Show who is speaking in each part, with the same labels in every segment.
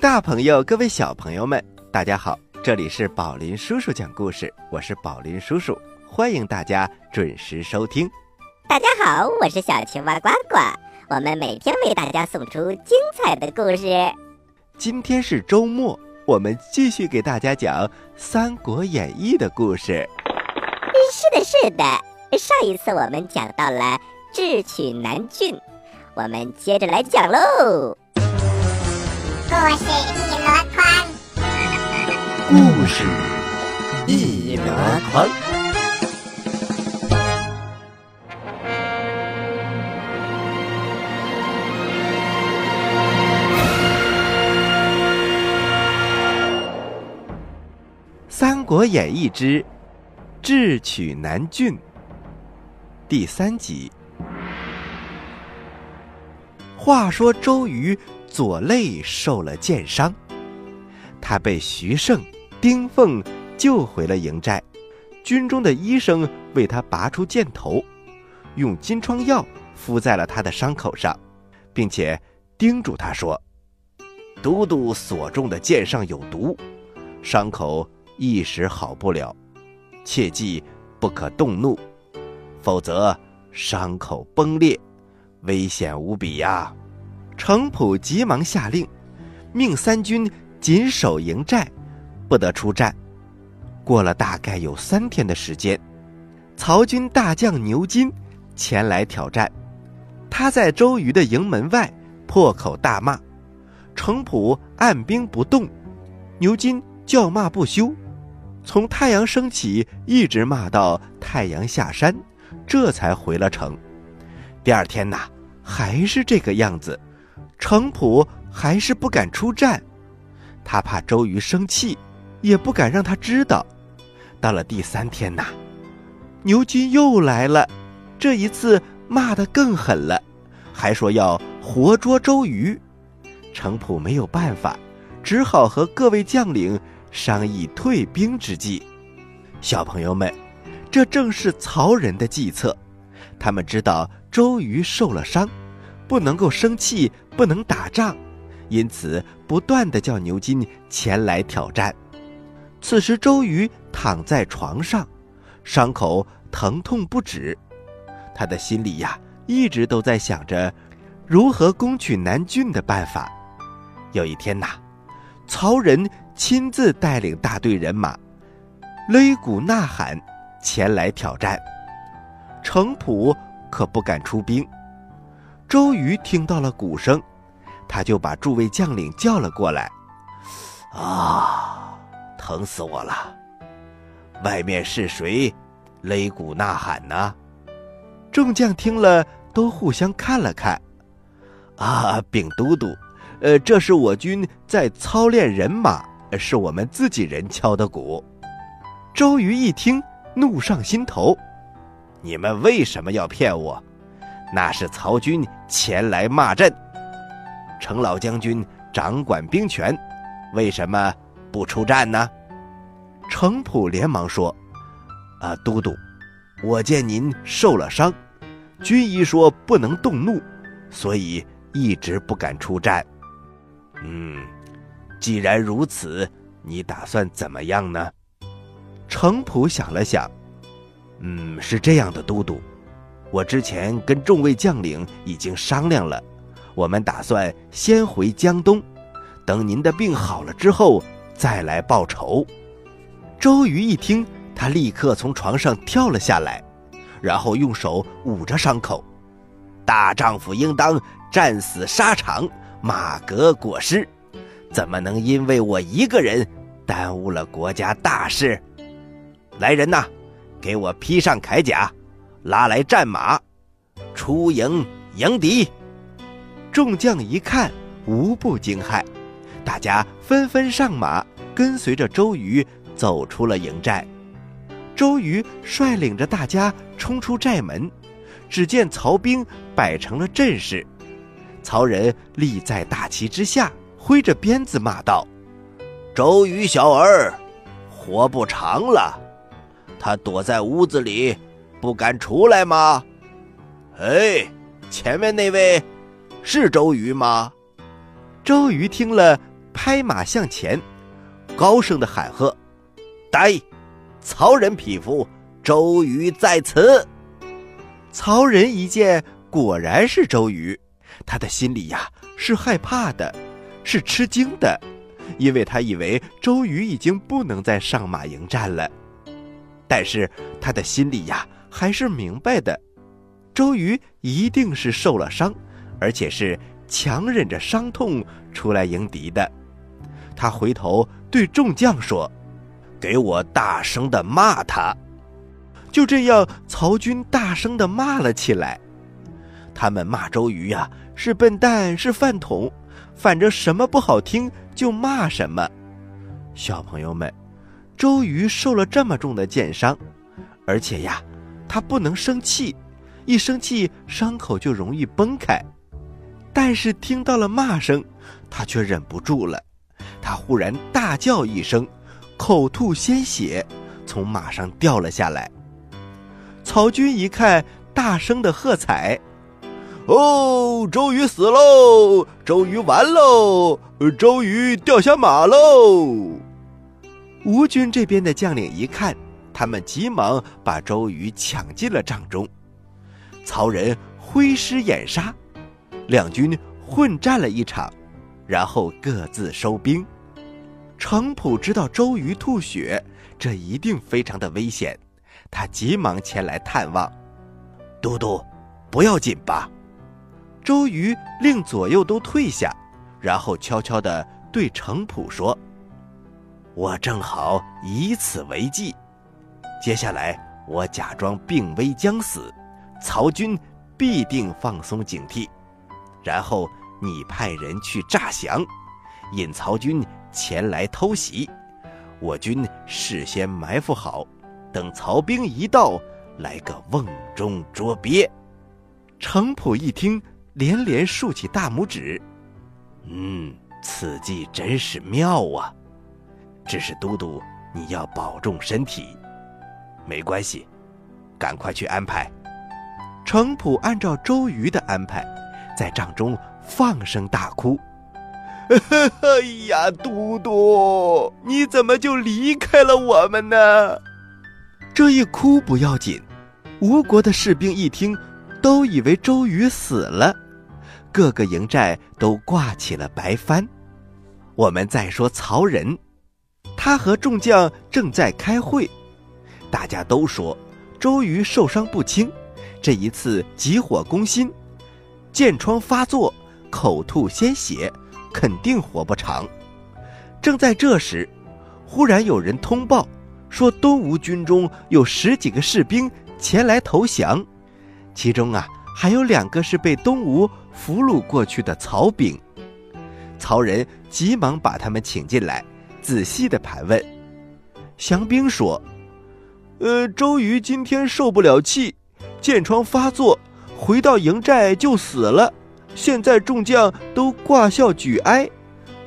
Speaker 1: 大朋友，各位小朋友们，大家好！这里是宝林叔叔讲故事，我是宝林叔叔，欢迎大家准时收听。
Speaker 2: 大家好，我是小青蛙呱呱，我们每天为大家送出精彩的故事。
Speaker 1: 今天是周末，我们继续给大家讲《三国演义》的故事。
Speaker 2: 是的，是的，上一次我们讲到了智取南郡，我们接着来讲喽。
Speaker 3: 故事一箩筐，
Speaker 1: 故事一箩筐。《三国演义》之智取南郡第三集。话说周瑜左肋受了箭伤，他被徐盛、丁奉救回了营寨。军中的医生为他拔出箭头，用金疮药敷在了他的伤口上，并且叮嘱他说：“都督所中的箭上有毒，伤口一时好不了，切记不可动怒，否则伤口崩裂。”危险无比呀！程普急忙下令，命三军紧守营寨，不得出战。过了大概有三天的时间，曹军大将牛金前来挑战。他在周瑜的营门外破口大骂，程普按兵不动，牛金叫骂不休，从太阳升起一直骂到太阳下山，这才回了城。第二天呐，还是这个样子，程普还是不敢出战，他怕周瑜生气，也不敢让他知道。到了第三天呐，牛金又来了，这一次骂得更狠了，还说要活捉周瑜。程普没有办法，只好和各位将领商议退兵之计。小朋友们，这正是曹仁的计策，他们知道。周瑜受了伤，不能够生气，不能打仗，因此不断的叫牛金前来挑战。此时周瑜躺在床上，伤口疼痛不止，他的心里呀一直都在想着如何攻取南郡的办法。有一天呐，曹仁亲自带领大队人马，擂鼓呐喊前来挑战，程普。可不敢出兵。周瑜听到了鼓声，他就把诸位将领叫了过来。啊，疼死我了！外面是谁擂鼓呐喊呢？众将听了，都互相看了看。啊，禀都督，呃，这是我军在操练人马，是我们自己人敲的鼓。周瑜一听，怒上心头。你们为什么要骗我？那是曹军前来骂阵。程老将军掌管兵权，为什么不出战呢？程普连忙说：“啊，都督，我见您受了伤，军医说不能动怒，所以一直不敢出战。嗯，既然如此，你打算怎么样呢？”程普想了想。嗯，是这样的，都督，我之前跟众位将领已经商量了，我们打算先回江东，等您的病好了之后再来报仇。周瑜一听，他立刻从床上跳了下来，然后用手捂着伤口。大丈夫应当战死沙场，马革裹尸，怎么能因为我一个人耽误了国家大事？来人呐！给我披上铠甲，拉来战马，出营迎敌。众将一看，无不惊骇，大家纷纷上马，跟随着周瑜走出了营寨。周瑜率领着大家冲出寨门，只见曹兵摆成了阵势，曹仁立在大旗之下，挥着鞭子骂道：“周瑜小儿，活不长了！”他躲在屋子里，不敢出来吗？哎，前面那位是周瑜吗？周瑜听了，拍马向前，高声的喊喝：“呆！曹仁匹夫，周瑜在此！”曹仁一见，果然是周瑜，他的心里呀是害怕的，是吃惊的，因为他以为周瑜已经不能再上马迎战了。但是他的心里呀还是明白的，周瑜一定是受了伤，而且是强忍着伤痛出来迎敌的。他回头对众将说：“给我大声的骂他！”就这样，曹军大声的骂了起来。他们骂周瑜呀，是笨蛋，是饭桶，反正什么不好听就骂什么。小朋友们，周瑜受了这么重的箭伤，而且呀，他不能生气，一生气伤口就容易崩开。但是听到了骂声，他却忍不住了，他忽然大叫一声，口吐鲜血，从马上掉了下来。曹军一看，大声的喝彩：“哦，周瑜死喽！周瑜完喽！周瑜掉下马喽！”吴军这边的将领一看，他们急忙把周瑜抢进了帐中。曹仁挥师掩杀，两军混战了一场，然后各自收兵。程普知道周瑜吐血，这一定非常的危险。他急忙前来探望，都督，不要紧吧？周瑜令左右都退下，然后悄悄地对程普说：“我正好以此为计，接下来我假装病危将死，曹军必定放松警惕，然后你派人去诈降，引曹军前来偷袭，我军事先埋伏好。”等曹兵一到，来个瓮中捉鳖。程普一听，连连竖起大拇指：“嗯，此计真是妙啊！只是都督你要保重身体。没关系，赶快去安排。”程普按照周瑜的安排，在帐中放声大哭：“ 哎呀，都督，你怎么就离开了我们呢？”这一哭不要紧，吴国的士兵一听，都以为周瑜死了，各个营寨都挂起了白帆。我们再说曹仁，他和众将正在开会，大家都说周瑜受伤不轻，这一次急火攻心，箭疮发作，口吐鲜血，肯定活不长。正在这时，忽然有人通报。说东吴军中有十几个士兵前来投降，其中啊还有两个是被东吴俘虏过去的曹兵。曹仁急忙把他们请进来，仔细的盘问。降兵说：“呃，周瑜今天受不了气，箭疮发作，回到营寨就死了。现在众将都挂孝举哀，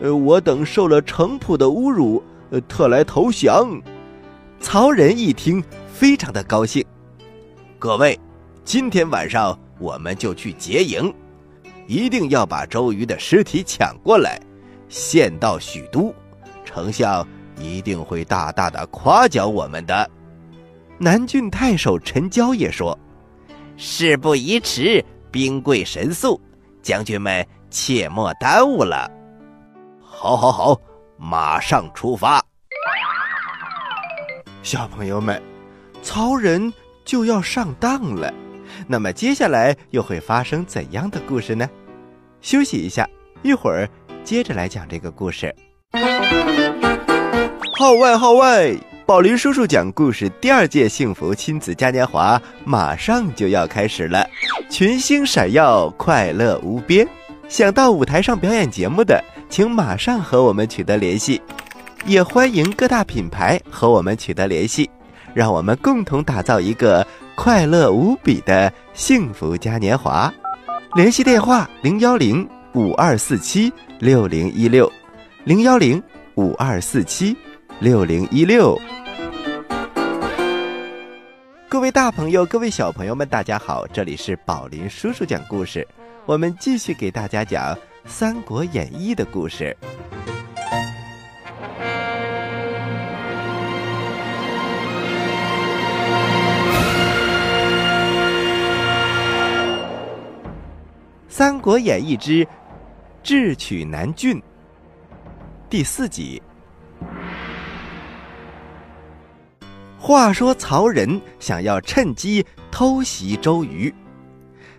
Speaker 1: 呃，我等受了程普的侮辱，呃，特来投降。”曹仁一听，非常的高兴。各位，今天晚上我们就去劫营，一定要把周瑜的尸体抢过来，献到许都。丞相一定会大大的夸奖我们的。南郡太守陈交也说：“事不宜迟，兵贵神速，将军们切莫耽误了。”好，好，好，马上出发。小朋友们，曹仁就要上当了，那么接下来又会发生怎样的故事呢？休息一下，一会儿接着来讲这个故事。号外号外！宝林叔叔讲故事第二届幸福亲子嘉年华马上就要开始了，群星闪耀，快乐无边。想到舞台上表演节目的，请马上和我们取得联系。也欢迎各大品牌和我们取得联系，让我们共同打造一个快乐无比的幸福嘉年华。联系电话：零幺零五二四七六零一六，零幺零五二四七六零一六。各位大朋友各位小朋友们大家好这里是宝林叔叔讲故事。我们继续给大家讲三国演义的故事三国演义之智取南郡第四集。话说曹仁想要趁机偷袭周瑜，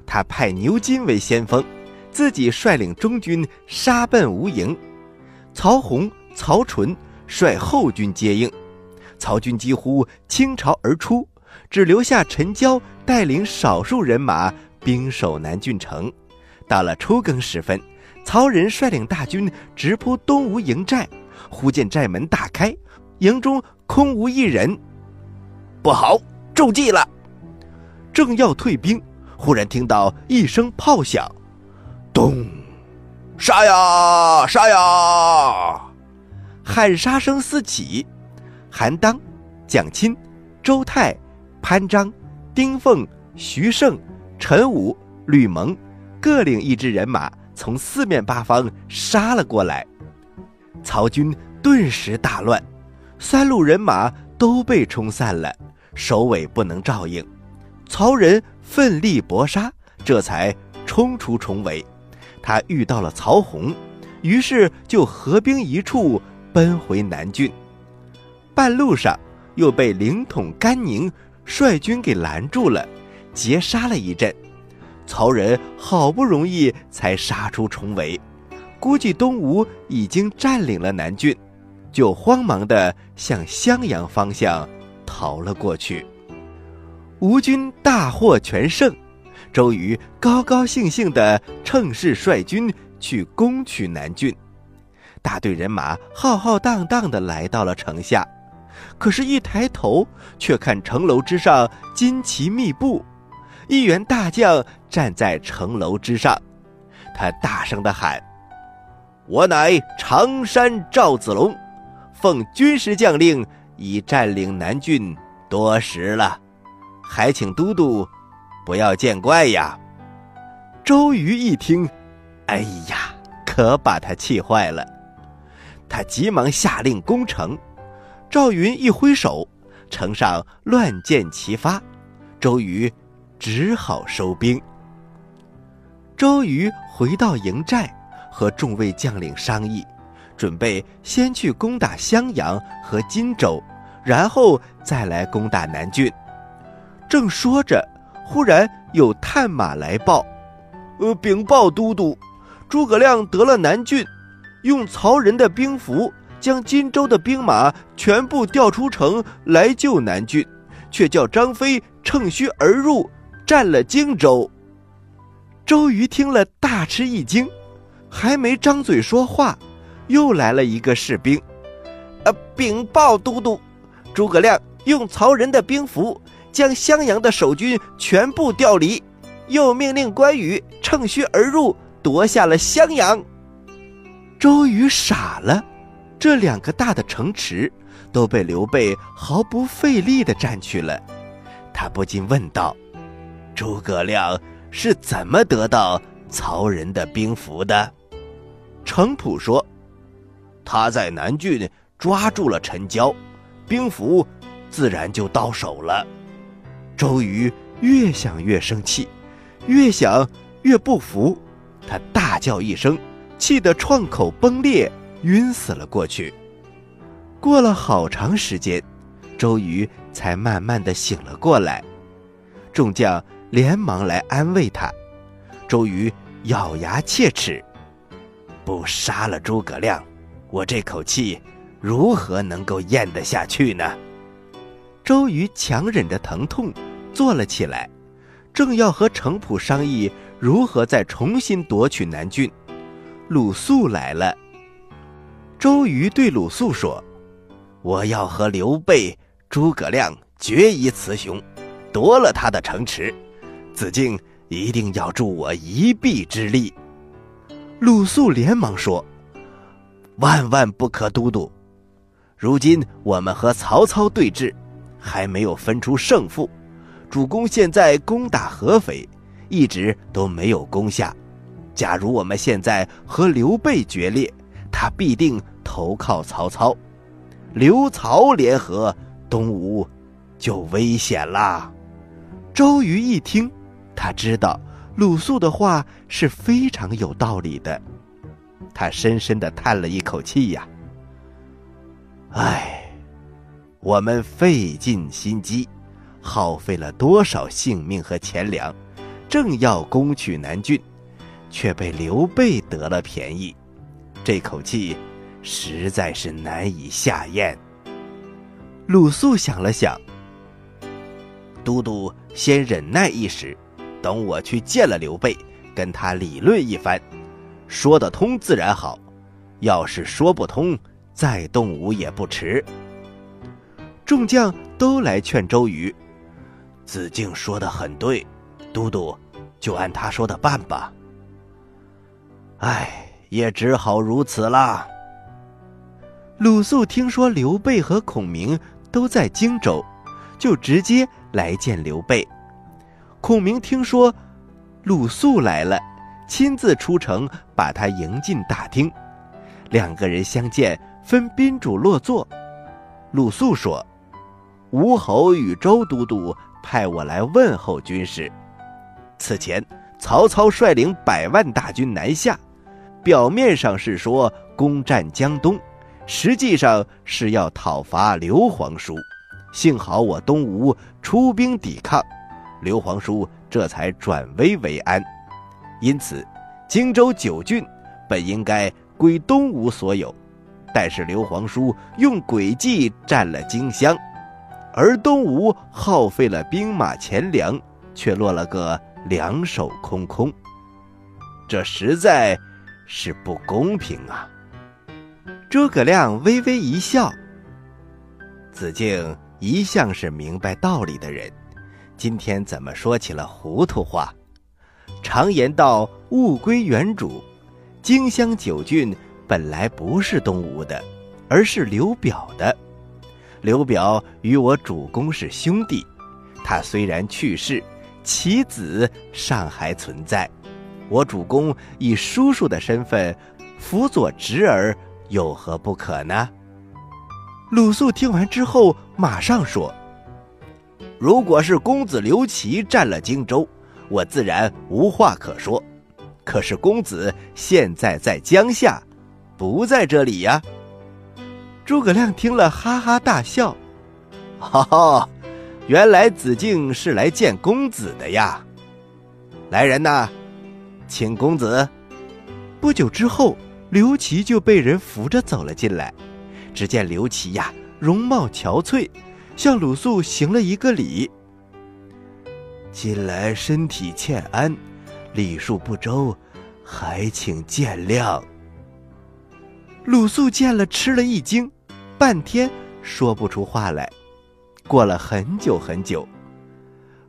Speaker 1: 他派牛金为先锋，自己率领中军杀奔吴营。曹洪、曹纯率后军接应，曹军几乎倾巢而出，只留下陈交带领少数人马兵守南郡城。到了初更时分，曹仁率领大军直扑东吴营寨，忽见寨门大开，营中空无一人。不好，中计了！正要退兵，忽然听到一声炮响，咚！杀呀杀呀！喊杀声四起，韩当、蒋钦、周泰、潘璋、丁奉、徐盛、陈武、吕蒙各领一支人马，从四面八方杀了过来。曹军顿时大乱，三路人马都被冲散了。首尾不能照应，曹仁奋力搏杀，这才冲出重围。他遇到了曹洪，于是就合兵一处，奔回南郡。半路上又被凌统甘宁率军给拦住了，截杀了一阵。曹仁好不容易才杀出重围，估计东吴已经占领了南郡，就慌忙地向襄阳方向。逃了过去，吴军大获全胜，周瑜高高兴兴地乘势率军去攻取南郡。大队人马浩浩荡荡地来到了城下，可是，一抬头却看城楼之上旌旗密布，一员大将站在城楼之上，他大声地喊：“我乃常山赵子龙，奉军师将令。”已占领南郡多时了，还请都督不要见怪呀。周瑜一听，哎呀，可把他气坏了。他急忙下令攻城。赵云一挥手，城上乱箭齐发，周瑜只好收兵。周瑜回到营寨，和众位将领商议。准备先去攻打襄阳和荆州，然后再来攻打南郡。正说着，忽然有探马来报：“呃，禀报都督，诸葛亮得了南郡，用曹仁的兵符将荆州的兵马全部调出城来救南郡，却叫张飞乘虚而入，占了荆州。”周瑜听了大吃一惊，还没张嘴说话。又来了一个士兵，呃，禀报都督，诸葛亮用曹仁的兵符将襄阳的守军全部调离，又命令关羽乘虚而入，夺下了襄阳。周瑜傻了，这两个大的城池都被刘备毫不费力的占去了，他不禁问道：“诸葛亮是怎么得到曹仁的兵符的？”程普说。他在南郡抓住了陈娇，兵符自然就到手了。周瑜越想越生气，越想越不服，他大叫一声，气得创口崩裂，晕死了过去。过了好长时间，周瑜才慢慢的醒了过来。众将连忙来安慰他，周瑜咬牙切齿，不杀了诸葛亮。我这口气如何能够咽得下去呢？周瑜强忍着疼痛坐了起来，正要和程普商议如何再重新夺取南郡。鲁肃来了。周瑜对鲁肃说：“我要和刘备、诸葛亮决一雌雄，夺了他的城池。子敬一定要助我一臂之力。”鲁肃连忙说。万万不可，都督！如今我们和曹操对峙，还没有分出胜负。主公现在攻打合肥，一直都没有攻下。假如我们现在和刘备决裂，他必定投靠曹操，刘曹联合，东吴就危险啦。周瑜一听，他知道鲁肃的话是非常有道理的。他深深的叹了一口气呀，唉，我们费尽心机，耗费了多少性命和钱粮，正要攻取南郡，却被刘备得了便宜，这口气实在是难以下咽。鲁肃想了想，都督先忍耐一时，等我去见了刘备，跟他理论一番。说得通自然好，要是说不通，再动武也不迟。众将都来劝周瑜：“子敬说的很对，都督就按他说的办吧。”唉，也只好如此啦。鲁肃听说刘备和孔明都在荆州，就直接来见刘备。孔明听说鲁肃来了。亲自出城把他迎进大厅，两个人相见，分宾主落座。鲁肃说：“吴侯与周都督派我来问候军师。此前曹操率领百万大军南下，表面上是说攻占江东，实际上是要讨伐刘皇叔。幸好我东吴出兵抵抗，刘皇叔这才转危为安。”因此，荆州九郡本应该归东吴所有，但是刘皇叔用诡计占了荆襄，而东吴耗费了兵马钱粮，却落了个两手空空，这实在是不公平啊！诸葛亮微微一笑，子敬一向是明白道理的人，今天怎么说起了糊涂话？常言道：“物归原主。”荆襄九郡本来不是东吴的，而是刘表的。刘表与我主公是兄弟，他虽然去世，其子尚还存在。我主公以叔叔的身份辅佐侄儿，有何不可呢？鲁肃听完之后，马上说：“如果是公子刘琦占了荆州。”我自然无话可说，可是公子现在在江夏，不在这里呀。诸葛亮听了，哈哈大笑：“哈哈，原来子敬是来见公子的呀！来人呐，请公子。”不久之后，刘琦就被人扶着走了进来。只见刘琦呀，容貌憔悴，向鲁肃行了一个礼。近来身体欠安，礼数不周，还请见谅。鲁肃见了，吃了一惊，半天说不出话来。过了很久很久，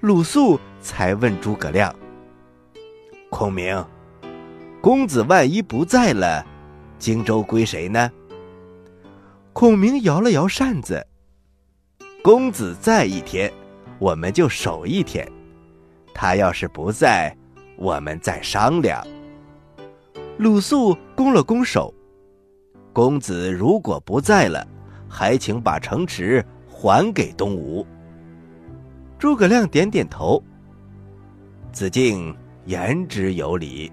Speaker 1: 鲁肃才问诸葛亮：“孔明，公子万一不在了，荆州归谁呢？”孔明摇了摇扇子：“公子在一天，我们就守一天。”他要是不在，我们再商量。鲁肃拱了拱手：“公子如果不在了，还请把城池还给东吴。”诸葛亮点点头：“子敬言之有理。”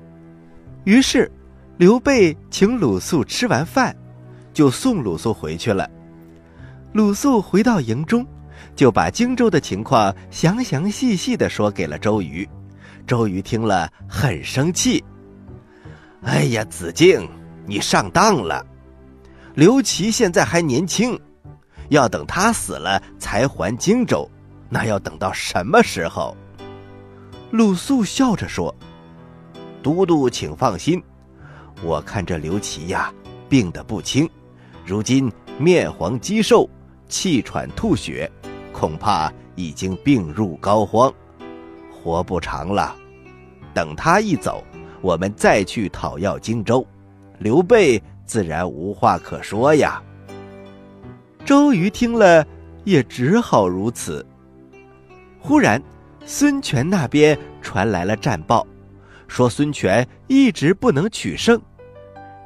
Speaker 1: 于是，刘备请鲁肃吃完饭，就送鲁肃回去了。鲁肃回到营中。就把荆州的情况详详细细的说给了周瑜，周瑜听了很生气。哎呀，子敬，你上当了！刘琦现在还年轻，要等他死了才还荆州，那要等到什么时候？鲁肃笑着说：“都督请放心，我看这刘琦呀，病得不轻，如今面黄肌瘦，气喘吐血。”恐怕已经病入膏肓，活不长了。等他一走，我们再去讨要荆州，刘备自然无话可说呀。周瑜听了，也只好如此。忽然，孙权那边传来了战报，说孙权一直不能取胜，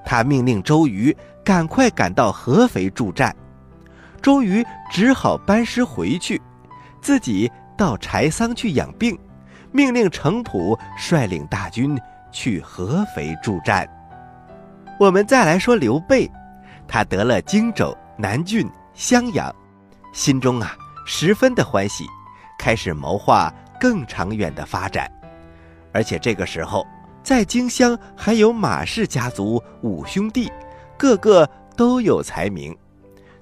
Speaker 1: 他命令周瑜赶快赶到合肥助战。周瑜只好班师回去，自己到柴桑去养病，命令程普率领大军去合肥助战。我们再来说刘备，他得了荆州、南郡、襄阳，心中啊十分的欢喜，开始谋划更长远的发展。而且这个时候，在荆襄还有马氏家族五兄弟，个个都有才名，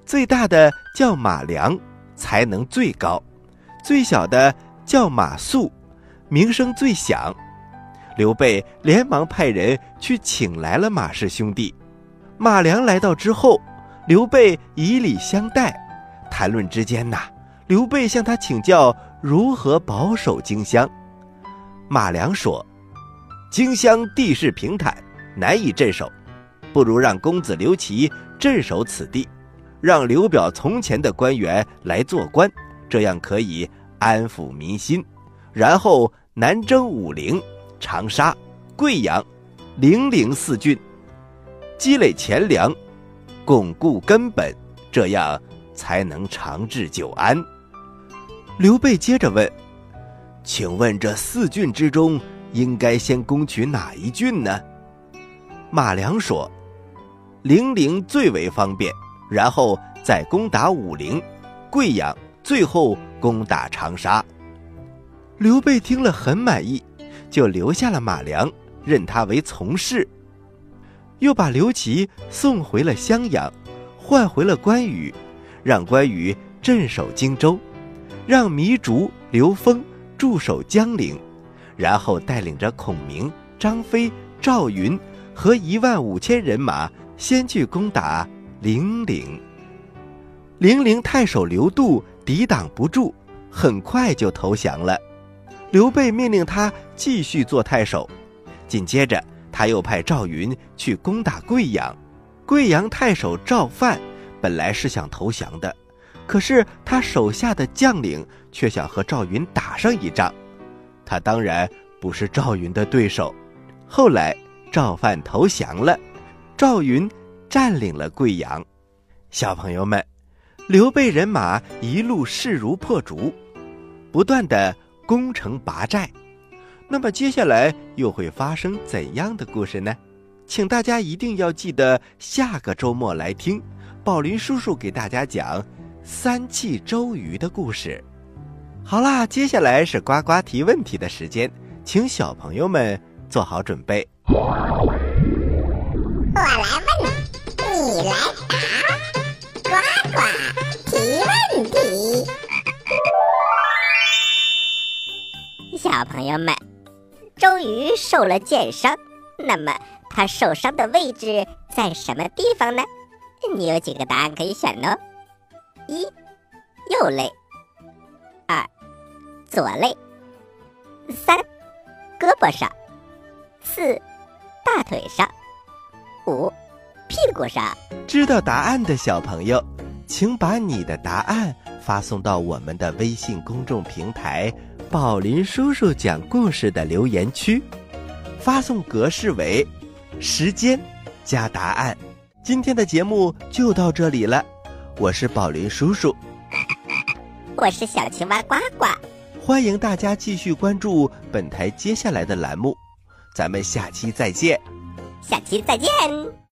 Speaker 1: 最大的叫马良，才能最高；最小的叫马谡，名声最响。刘备连忙派人去请来了马氏兄弟。马良来到之后，刘备以礼相待。谈论之间呐，刘备向他请教如何保守荆襄。马良说：“荆襄地势平坦，难以镇守，不如让公子刘琦镇守此地，让刘表从前的官员来做官，这样可以安抚民心。然后南征武陵。”长沙、贵阳、零陵四郡，积累钱粮，巩固根本，这样才能长治久安。刘备接着问：“请问这四郡之中，应该先攻取哪一郡呢？”马良说：“零陵最为方便，然后再攻打武陵、贵阳，最后攻打长沙。”刘备听了很满意。就留下了马良，任他为从事，又把刘琦送回了襄阳，换回了关羽，让关羽镇守荆州，让糜竺、刘封驻守江陵，然后带领着孔明、张飞、赵云和一万五千人马，先去攻打零陵。零陵太守刘度抵挡不住，很快就投降了。刘备命令他继续做太守，紧接着他又派赵云去攻打贵阳。贵阳太守赵范本来是想投降的，可是他手下的将领却想和赵云打上一仗，他当然不是赵云的对手。后来赵范投降了，赵云占领了贵阳。小朋友们，刘备人马一路势如破竹，不断的。攻城拔寨，那么接下来又会发生怎样的故事呢？请大家一定要记得下个周末来听宝林叔叔给大家讲三气周瑜的故事。好啦，接下来是呱呱提问题的时间，请小朋友们做好准备。
Speaker 3: 我来问，你来答，呱呱提问题。
Speaker 2: 小朋友们，周瑜受了箭伤，那么他受伤的位置在什么地方呢？你有几个答案可以选呢？一，右肋；二，左肋；三，胳膊上；四，大腿上；五，屁股上。
Speaker 1: 知道答案的小朋友，请把你的答案发送到我们的微信公众平台。宝林叔叔讲故事的留言区，发送格式为时间加答案。今天的节目就到这里了，我是宝林叔叔，
Speaker 2: 我是小青蛙呱呱，
Speaker 1: 欢迎大家继续关注本台接下来的栏目，咱们下期再见，
Speaker 2: 下期再见。